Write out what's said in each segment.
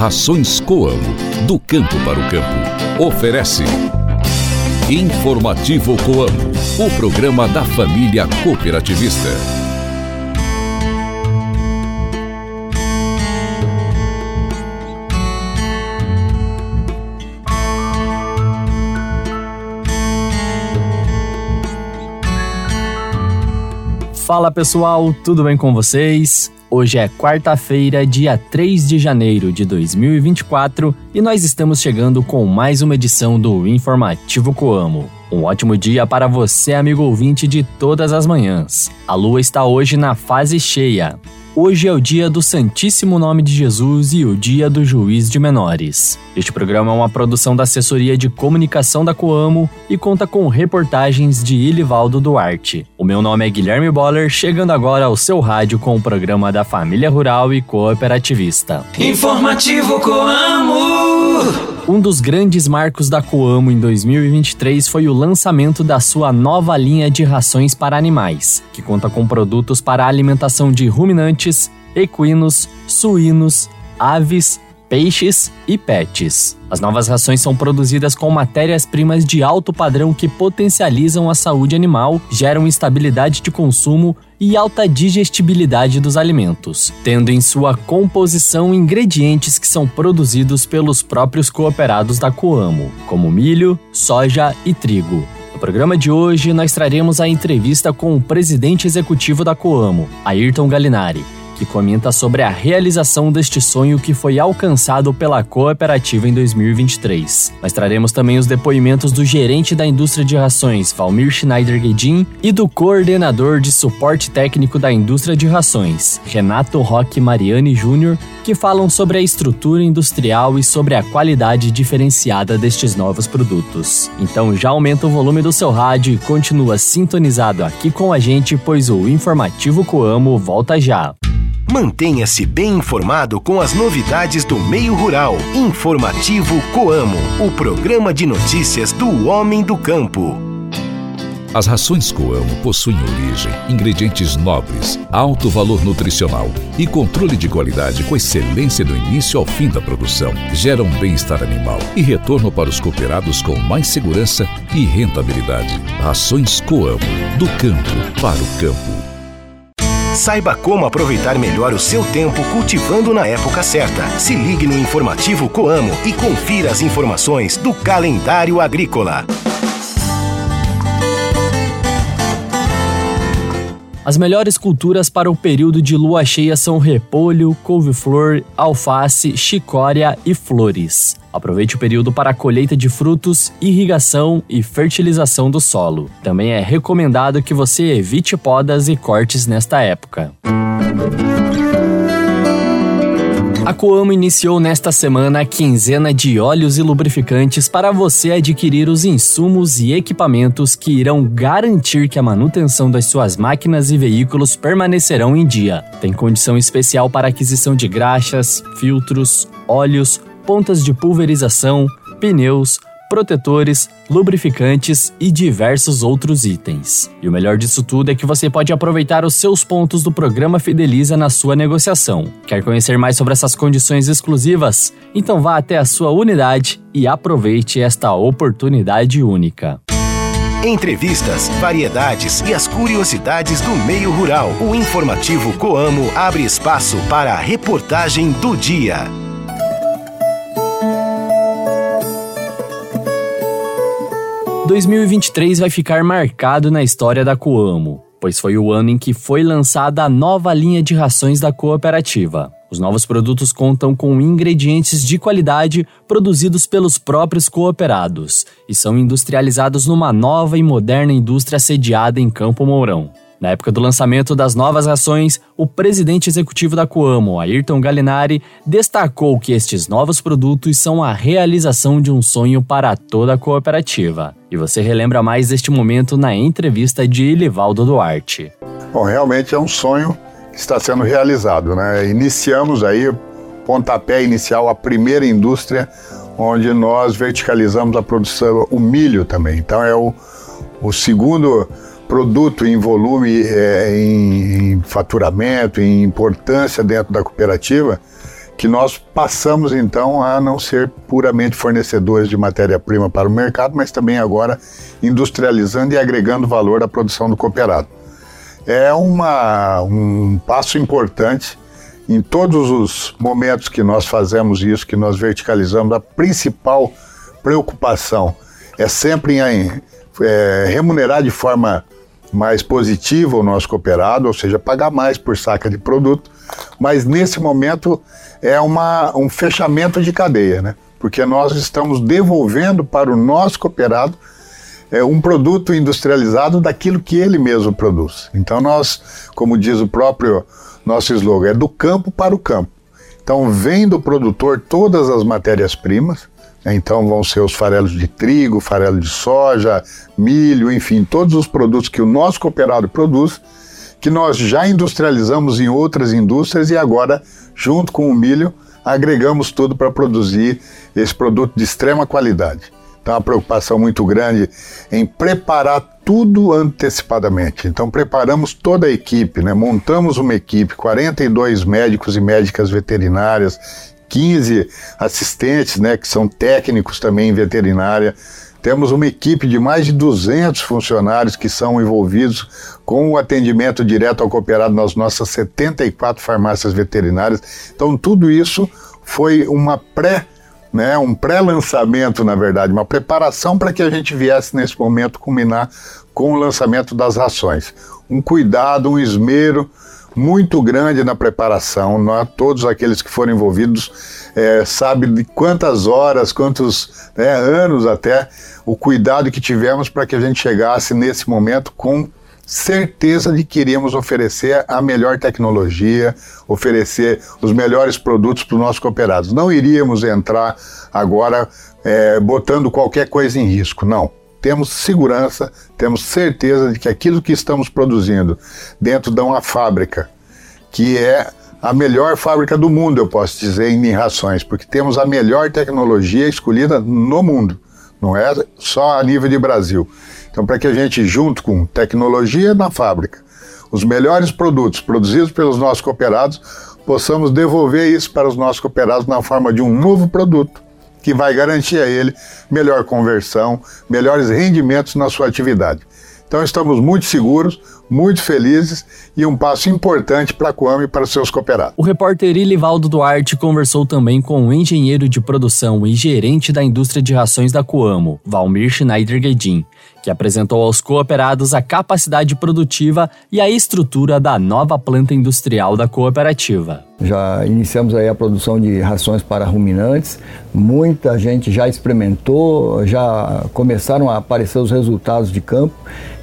Rações Coamo, do campo para o campo. Oferece. Informativo Coamo, o programa da família cooperativista. Fala pessoal, tudo bem com vocês? Hoje é quarta-feira, dia 3 de janeiro de 2024 e nós estamos chegando com mais uma edição do Informativo Coamo. Um ótimo dia para você, amigo ouvinte de todas as manhãs. A lua está hoje na fase cheia. Hoje é o dia do Santíssimo Nome de Jesus e o dia do Juiz de Menores. Este programa é uma produção da Assessoria de Comunicação da Coamo e conta com reportagens de Ilivaldo Duarte. O meu nome é Guilherme Boller, chegando agora ao seu rádio com o programa da Família Rural e Cooperativista. Informativo Coamo! Um dos grandes marcos da Coamo em 2023 foi o lançamento da sua nova linha de rações para animais, que conta com produtos para alimentação de ruminantes, equinos, suínos, aves, peixes e pets. As novas rações são produzidas com matérias-primas de alto padrão que potencializam a saúde animal, geram estabilidade de consumo e alta digestibilidade dos alimentos, tendo em sua composição ingredientes que são produzidos pelos próprios cooperados da Coamo, como milho, soja e trigo. No programa de hoje, nós traremos a entrevista com o presidente executivo da Coamo, Ayrton Galinari que comenta sobre a realização deste sonho que foi alcançado pela cooperativa em 2023. Nós traremos também os depoimentos do gerente da indústria de rações, Valmir Schneider Guedin, e do coordenador de suporte técnico da indústria de rações, Renato Roque Mariani Júnior, que falam sobre a estrutura industrial e sobre a qualidade diferenciada destes novos produtos. Então já aumenta o volume do seu rádio e continua sintonizado aqui com a gente, pois o informativo Coamo volta já. Mantenha-se bem informado com as novidades do meio rural. Informativo Coamo, o programa de notícias do homem do campo. As rações Coamo possuem origem, ingredientes nobres, alto valor nutricional e controle de qualidade com excelência do início ao fim da produção. Geram bem-estar animal e retorno para os cooperados com mais segurança e rentabilidade. Rações Coamo, do campo para o campo. Saiba como aproveitar melhor o seu tempo cultivando na época certa. Se ligue no informativo Coamo e confira as informações do calendário agrícola. As melhores culturas para o período de lua cheia são repolho, couve-flor, alface, chicória e flores. Aproveite o período para a colheita de frutos, irrigação e fertilização do solo. Também é recomendado que você evite podas e cortes nesta época. A Coamo iniciou nesta semana a quinzena de óleos e lubrificantes para você adquirir os insumos e equipamentos que irão garantir que a manutenção das suas máquinas e veículos permanecerão em dia. Tem condição especial para aquisição de graxas, filtros, óleos, pontas de pulverização, pneus, protetores, lubrificantes e diversos outros itens. E o melhor disso tudo é que você pode aproveitar os seus pontos do programa Fideliza na sua negociação. Quer conhecer mais sobre essas condições exclusivas? Então vá até a sua unidade e aproveite esta oportunidade única. Entrevistas, variedades e as curiosidades do meio rural. O informativo Coamo abre espaço para a reportagem do dia. 2023 vai ficar marcado na história da Coamo, pois foi o ano em que foi lançada a nova linha de rações da cooperativa. Os novos produtos contam com ingredientes de qualidade produzidos pelos próprios cooperados e são industrializados numa nova e moderna indústria sediada em Campo Mourão. Na época do lançamento das novas rações, o presidente executivo da Coamo, Ayrton Galinari, destacou que estes novos produtos são a realização de um sonho para toda a cooperativa. E você relembra mais deste momento na entrevista de Ilivaldo Duarte. Bom, realmente é um sonho que está sendo realizado, né? Iniciamos aí pontapé inicial a primeira indústria onde nós verticalizamos a produção, o milho também. Então é o, o segundo produto em volume, é, em, em faturamento, em importância dentro da cooperativa, que nós passamos então a não ser puramente fornecedores de matéria-prima para o mercado, mas também agora industrializando e agregando valor à produção do cooperado. É uma, um passo importante em todos os momentos que nós fazemos isso, que nós verticalizamos, a principal preocupação é sempre em é, remunerar de forma mais positiva o nosso cooperado, ou seja, pagar mais por saca de produto, mas nesse momento é uma, um fechamento de cadeia, né? porque nós estamos devolvendo para o nosso cooperado é, um produto industrializado daquilo que ele mesmo produz. Então nós, como diz o próprio nosso slogan, é do campo para o campo. Então vem do produtor todas as matérias-primas? Então vão ser os farelos de trigo, farelo de soja, milho, enfim, todos os produtos que o nosso cooperado produz, que nós já industrializamos em outras indústrias e agora, junto com o milho, agregamos tudo para produzir esse produto de extrema qualidade. Então, uma preocupação muito grande em preparar tudo antecipadamente. Então, preparamos toda a equipe, né? montamos uma equipe, 42 médicos e médicas veterinárias, 15 assistentes, né, que são técnicos também em veterinária. Temos uma equipe de mais de 200 funcionários que são envolvidos com o atendimento direto ao cooperado nas nossas 74 farmácias veterinárias. Então, tudo isso foi uma pré né, um pré-lançamento, na verdade, uma preparação para que a gente viesse nesse momento culminar com o lançamento das rações. Um cuidado, um esmero muito grande na preparação. Nós, todos aqueles que foram envolvidos é, sabem de quantas horas, quantos né, anos até, o cuidado que tivemos para que a gente chegasse nesse momento com certeza de que iríamos oferecer a melhor tecnologia, oferecer os melhores produtos para os nossos cooperados. Não iríamos entrar agora é, botando qualquer coisa em risco, não. Temos segurança, temos certeza de que aquilo que estamos produzindo dentro de uma fábrica, que é a melhor fábrica do mundo, eu posso dizer, em rações, porque temos a melhor tecnologia escolhida no mundo, não é só a nível de Brasil. Então, para que a gente, junto com tecnologia na fábrica, os melhores produtos produzidos pelos nossos cooperados, possamos devolver isso para os nossos cooperados na forma de um novo produto que vai garantir a ele melhor conversão, melhores rendimentos na sua atividade. Então estamos muito seguros, muito felizes e um passo importante para a Coam e para seus cooperados. O repórter Ilivaldo Duarte conversou também com o engenheiro de produção e gerente da indústria de rações da Coamo, Valmir Schneider Guedin, que apresentou aos cooperados a capacidade produtiva e a estrutura da nova planta industrial da cooperativa. Já iniciamos aí a produção de rações para ruminantes. Muita gente já experimentou, já começaram a aparecer os resultados de campo.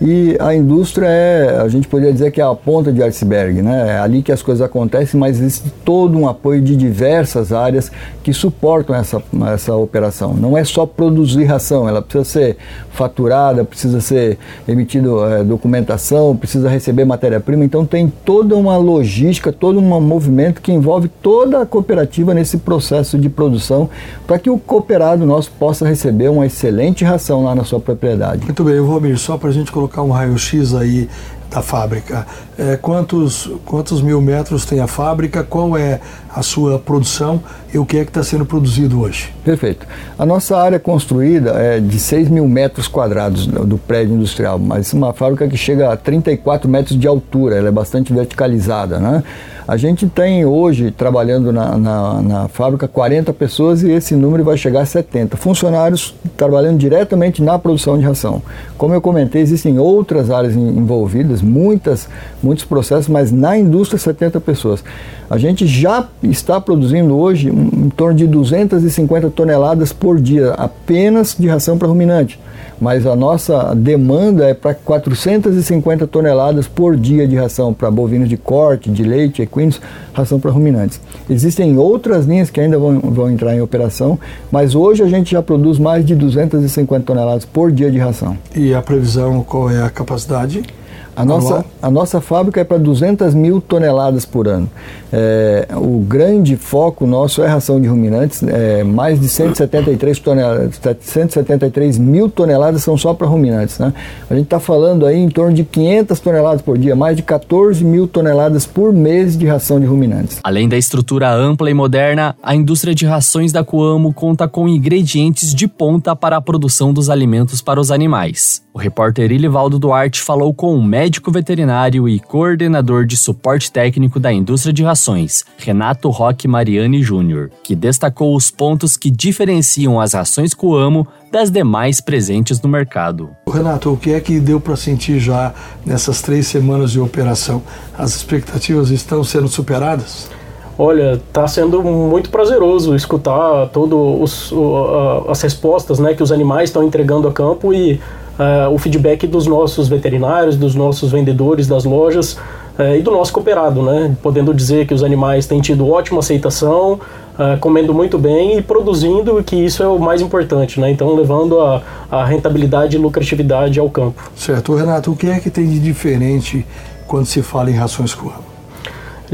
E a indústria é, a gente poderia dizer que é a ponta de iceberg, né? É ali que as coisas acontecem, mas existe todo um apoio de diversas áreas que suportam essa, essa operação. Não é só produzir ração, ela precisa ser faturada, precisa ser emitido é, documentação, precisa receber matéria-prima. Então tem toda uma logística, todo um movimento que envolve toda a cooperativa nesse processo de produção para que o cooperado nosso possa receber uma excelente ração lá na sua propriedade. Muito bem, Valmir, só para a gente colocar um raio-x aí da fábrica. É, quantos, quantos mil metros tem a fábrica? Qual é a sua produção e o que é que está sendo produzido hoje? Perfeito. A nossa área construída é de 6 mil metros quadrados do prédio industrial, mas uma fábrica que chega a 34 metros de altura, ela é bastante verticalizada, né? A gente tem hoje, trabalhando na, na, na, fábrica, 40 pessoas e esse número vai chegar a 70. Funcionários trabalhando diretamente na produção de ração. Como eu comentei, existem outras áreas envolvidas, muitas, muitos processos, mas na indústria, 70 pessoas. A gente já está produzindo hoje em torno de 250 toneladas por dia, apenas de ração para ruminante mas a nossa demanda é para 450 toneladas por dia de ração para bovinos de corte, de leite, equinos, ração para ruminantes. Existem outras linhas que ainda vão, vão entrar em operação, mas hoje a gente já produz mais de 250 toneladas por dia de ração. E a previsão, qual é a capacidade? A nossa, a nossa fábrica é para 200 mil toneladas por ano. É, o grande foco nosso é ração de ruminantes, é, mais de 173, toneladas, 173 mil toneladas são só para ruminantes. Né? A gente está falando aí em torno de 500 toneladas por dia, mais de 14 mil toneladas por mês de ração de ruminantes. Além da estrutura ampla e moderna, a indústria de rações da Coamo conta com ingredientes de ponta para a produção dos alimentos para os animais. O repórter Ilivaldo Duarte falou com o médico veterinário e coordenador de suporte técnico da indústria de rações, Renato Roque Mariani Júnior, que destacou os pontos que diferenciam as rações Coamo das demais presentes no mercado. Renato, o que é que deu para sentir já nessas três semanas de operação? As expectativas estão sendo superadas? Olha, está sendo muito prazeroso escutar todas as respostas né, que os animais estão entregando a campo e uh, o feedback dos nossos veterinários, dos nossos vendedores das lojas uh, e do nosso cooperado, né? Podendo dizer que os animais têm tido ótima aceitação, uh, comendo muito bem e produzindo, que isso é o mais importante, né? Então, levando a, a rentabilidade e lucratividade ao campo. Certo. Renato, o que é que tem de diferente quando se fala em rações Coamo?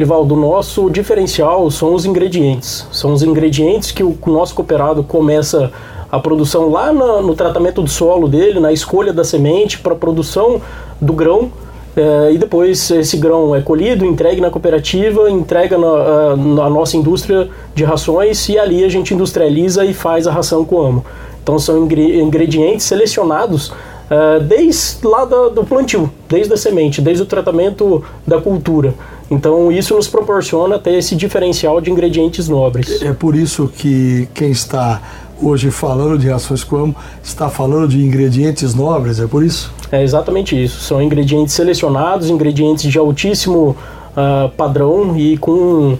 Livaldo, nosso diferencial são os ingredientes. São os ingredientes que o nosso cooperado começa a produção lá no, no tratamento do solo dele, na escolha da semente para produção do grão. É, e depois esse grão é colhido, entregue na cooperativa, entrega na, na, nossa indústria de rações e ali a gente industrializa e faz a ração com amo. Então são ingredientes selecionados uh, desde lá da, do plantio, desde a semente, desde o tratamento da cultura. Então isso nos proporciona ter esse diferencial de ingredientes nobres. É por isso que quem está hoje falando de rações como está falando de ingredientes nobres, é por isso? É exatamente isso. São ingredientes selecionados, ingredientes de altíssimo uh, padrão e com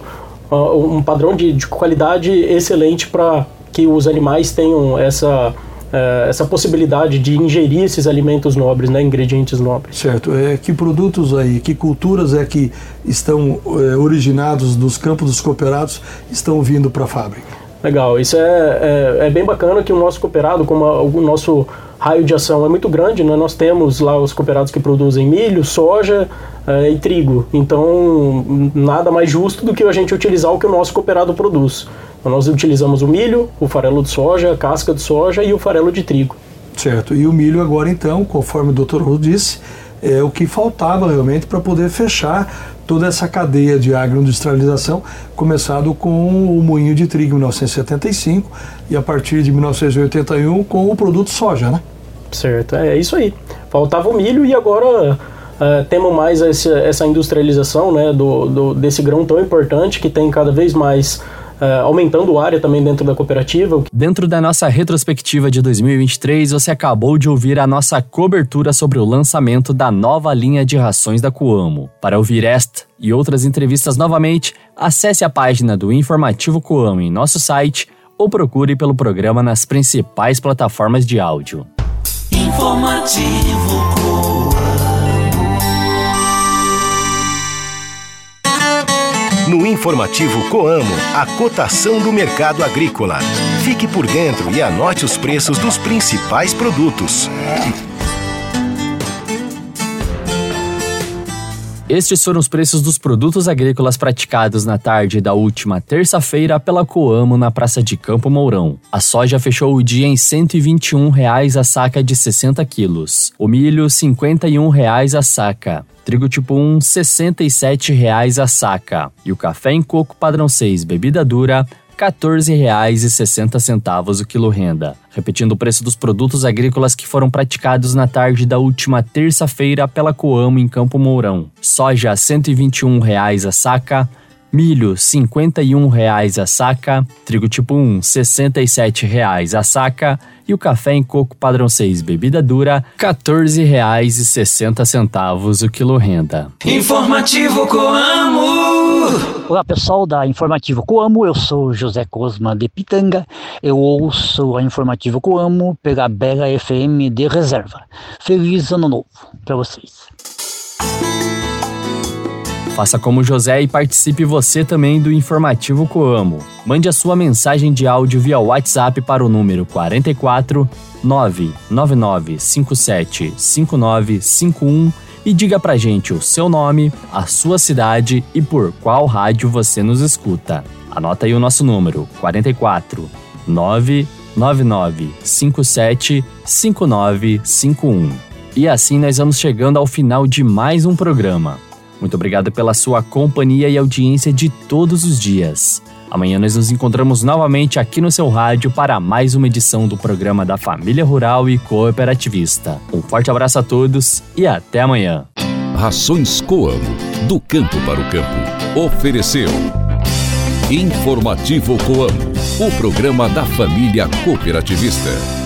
uh, um padrão de, de qualidade excelente para que os animais tenham essa uh, essa possibilidade de ingerir esses alimentos nobres, né, ingredientes nobres. Certo. É, que produtos aí, que culturas é que estão é, originados dos campos dos cooperados estão vindo para a fábrica? Legal, isso é, é, é, bem bacana que o nosso cooperado, como a, o nosso raio de ação é muito grande, né? nós temos lá os cooperados que produzem milho, soja é, e trigo. Então, nada mais justo do que a gente utilizar o que o nosso cooperado produz. Então, nós utilizamos o milho, o farelo de soja, a casca de soja e o farelo de trigo. Certo, e o milho agora então, conforme o Dr. Russo disse, é o que faltava realmente para poder fechar toda essa cadeia de agroindustrialização, começado com o moinho de trigo em 1975 e a partir de 1981 com o produto soja, né? Certo, é isso aí. Faltava o milho e agora uh, temos mais essa, essa industrialização né, do, do, desse grão tão importante que tem cada vez mais uh, aumentando a área também dentro da cooperativa. Dentro da nossa retrospectiva de 2023, você acabou de ouvir a nossa cobertura sobre o lançamento da nova linha de rações da Coamo. Para ouvir esta e outras entrevistas novamente, acesse a página do Informativo Coamo em nosso site ou procure pelo programa nas principais plataformas de áudio. Informativo No informativo Coamo, a cotação do mercado agrícola. Fique por dentro e anote os preços dos principais produtos. Estes foram os preços dos produtos agrícolas praticados na tarde da última terça-feira pela Coamo na Praça de Campo Mourão. A soja fechou o dia em 121 reais a saca de 60 quilos. O milho, 51 reais a saca. Trigo tipo 1, R$ 67,00 a saca. E o café em coco padrão 6, bebida dura, 14,60 o quilo renda. Repetindo o preço dos produtos agrícolas que foram praticados na tarde da última terça-feira pela Coamo em Campo Mourão. Soja R$ 121,00 a saca, milho R$ 51,00 a saca, trigo tipo 1 R$ 67,00 a saca e o café em coco padrão 6 bebida dura R$ 14,60 o quilo renda. Informativo Coamo. Olá pessoal da Informativo Coamo, eu sou José Cosma de Pitanga, eu ouço a Informativo Coamo pela Bela FM de Reserva. Feliz Ano Novo para vocês. Faça como José e participe você também do Informativo Coamo. Mande a sua mensagem de áudio via WhatsApp para o número 44 99957 5951 e diga pra gente o seu nome, a sua cidade e por qual rádio você nos escuta. Anota aí o nosso número: 44 999 57 5951. E assim nós vamos chegando ao final de mais um programa. Muito obrigado pela sua companhia e audiência de todos os dias. Amanhã nós nos encontramos novamente aqui no seu rádio para mais uma edição do programa da Família Rural e Cooperativista. Um forte abraço a todos e até amanhã. Rações Coamo, do campo para o campo. Ofereceu Informativo Coamo, o programa da família cooperativista.